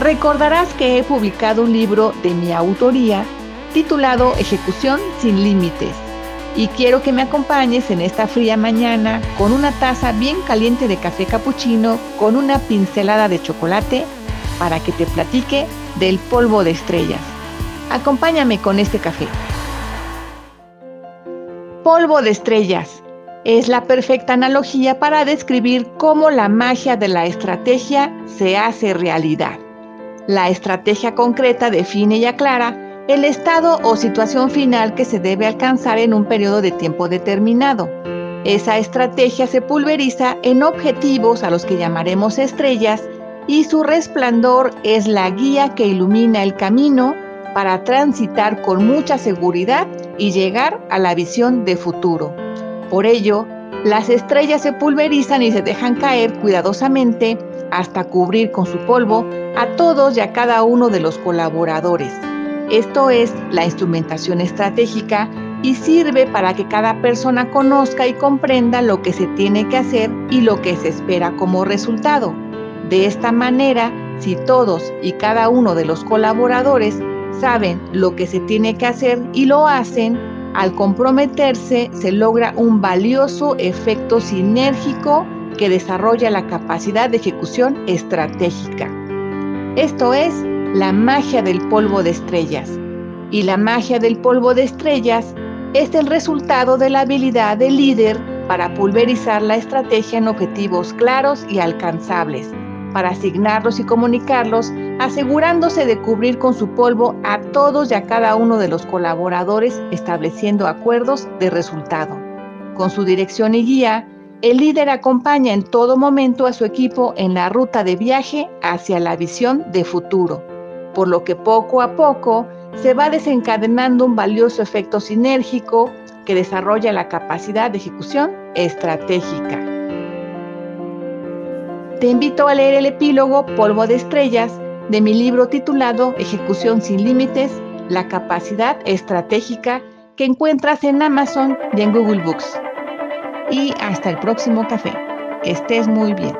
Recordarás que he publicado un libro de mi autoría titulado Ejecución sin Límites y quiero que me acompañes en esta fría mañana con una taza bien caliente de café capuchino con una pincelada de chocolate para que te platique del polvo de estrellas. Acompáñame con este café. Polvo de estrellas es la perfecta analogía para describir cómo la magia de la estrategia se hace realidad. La estrategia concreta define y aclara el estado o situación final que se debe alcanzar en un periodo de tiempo determinado. Esa estrategia se pulveriza en objetivos a los que llamaremos estrellas y su resplandor es la guía que ilumina el camino para transitar con mucha seguridad y llegar a la visión de futuro. Por ello, las estrellas se pulverizan y se dejan caer cuidadosamente hasta cubrir con su polvo a todos y a cada uno de los colaboradores. Esto es la instrumentación estratégica y sirve para que cada persona conozca y comprenda lo que se tiene que hacer y lo que se espera como resultado. De esta manera, si todos y cada uno de los colaboradores saben lo que se tiene que hacer y lo hacen, al comprometerse se logra un valioso efecto sinérgico que desarrolla la capacidad de ejecución estratégica. Esto es la magia del polvo de estrellas. Y la magia del polvo de estrellas es el resultado de la habilidad del líder para pulverizar la estrategia en objetivos claros y alcanzables, para asignarlos y comunicarlos, asegurándose de cubrir con su polvo a todos y a cada uno de los colaboradores, estableciendo acuerdos de resultado. Con su dirección y guía, el líder acompaña en todo momento a su equipo en la ruta de viaje hacia la visión de futuro, por lo que poco a poco se va desencadenando un valioso efecto sinérgico que desarrolla la capacidad de ejecución estratégica. Te invito a leer el epílogo Polvo de Estrellas de mi libro titulado Ejecución sin Límites, la capacidad estratégica que encuentras en Amazon y en Google Books y hasta el próximo café. Estés muy bien.